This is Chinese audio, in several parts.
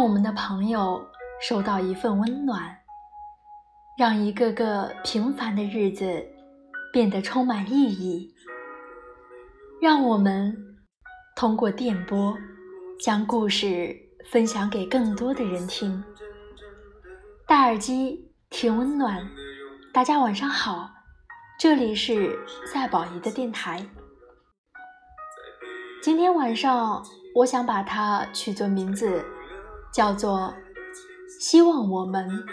让我们的朋友收到一份温暖，让一个个平凡的日子变得充满意义。让我们通过电波将故事分享给更多的人听。戴耳机听温暖，大家晚上好，这里是赛宝仪的电台。今天晚上，我想把它取作名字，叫做“希望我们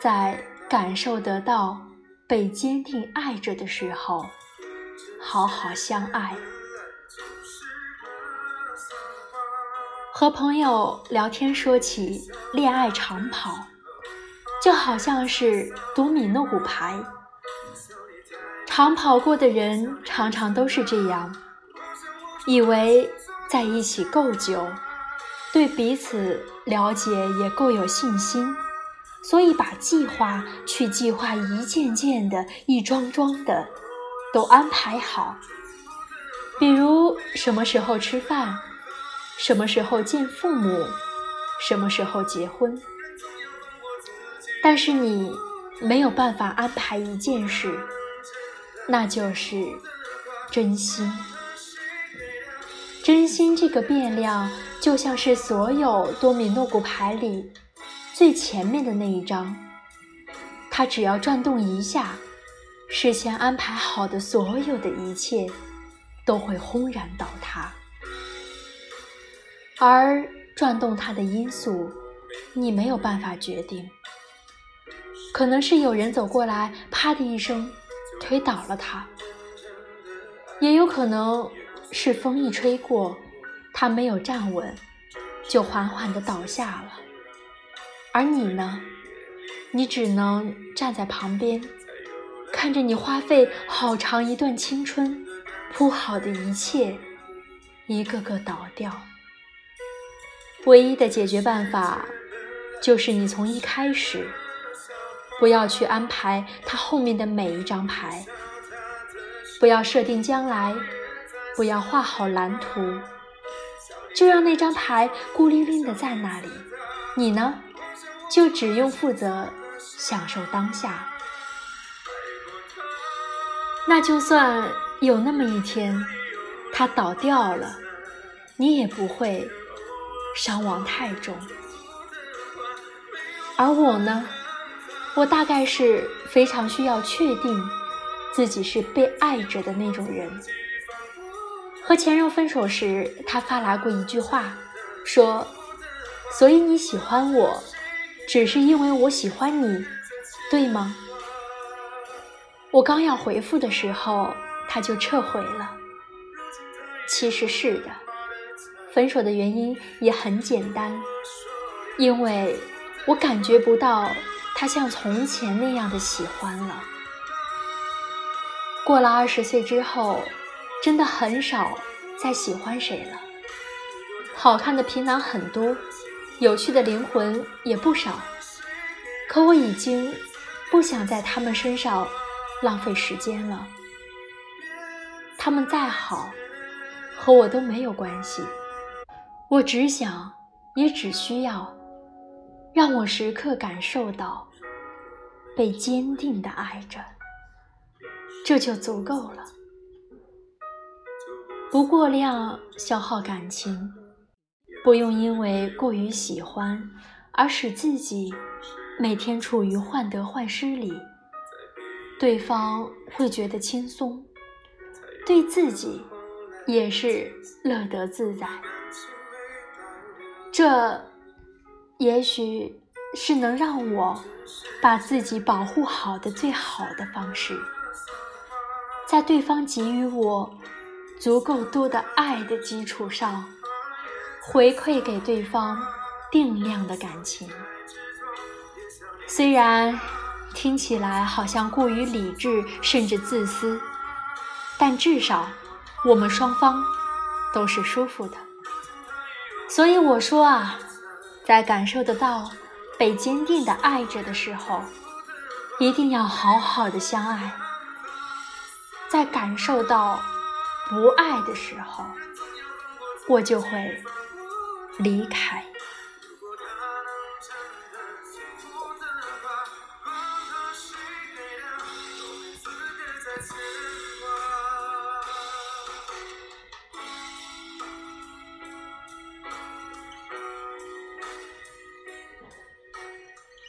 在感受得到被坚定爱着的时候，好好相爱”。和朋友聊天说起恋爱长跑，就好像是赌米诺骨牌，长跑过的人常常都是这样。以为在一起够久，对彼此了解也够有信心，所以把计划去计划一件件的、一桩桩的都安排好。比如什么时候吃饭，什么时候见父母，什么时候结婚。但是你没有办法安排一件事，那就是真心。真心这个变量，就像是所有多米诺骨牌里最前面的那一张，它只要转动一下，事先安排好的所有的一切都会轰然倒塌。而转动它的因素，你没有办法决定，可能是有人走过来，啪的一声推倒了它，也有可能。是风一吹过，他没有站稳，就缓缓地倒下了。而你呢？你只能站在旁边，看着你花费好长一段青春铺好的一切，一个个倒掉。唯一的解决办法，就是你从一开始，不要去安排他后面的每一张牌，不要设定将来。不要画好蓝图，就让那张牌孤零零的在那里。你呢，就只用负责享受当下。那就算有那么一天，它倒掉了，你也不会伤亡太重。而我呢，我大概是非常需要确定自己是被爱着的那种人。和前任分手时，他发来过一句话，说：“所以你喜欢我，只是因为我喜欢你，对吗？”我刚要回复的时候，他就撤回了。其实是的，分手的原因也很简单，因为我感觉不到他像从前那样的喜欢了。过了二十岁之后。真的很少再喜欢谁了。好看的皮囊很多，有趣的灵魂也不少，可我已经不想在他们身上浪费时间了。他们再好，和我都没有关系。我只想，也只需要，让我时刻感受到被坚定的爱着，这就足够了。不过量消耗感情，不用因为过于喜欢而使自己每天处于患得患失里，对方会觉得轻松，对自己也是乐得自在。这也许是能让我把自己保护好的最好的方式，在对方给予我。足够多的爱的基础上，回馈给对方定量的感情。虽然听起来好像过于理智，甚至自私，但至少我们双方都是舒服的。所以我说啊，在感受得到被坚定的爱着的时候，一定要好好的相爱。在感受到。不爱的时候，我就会离开。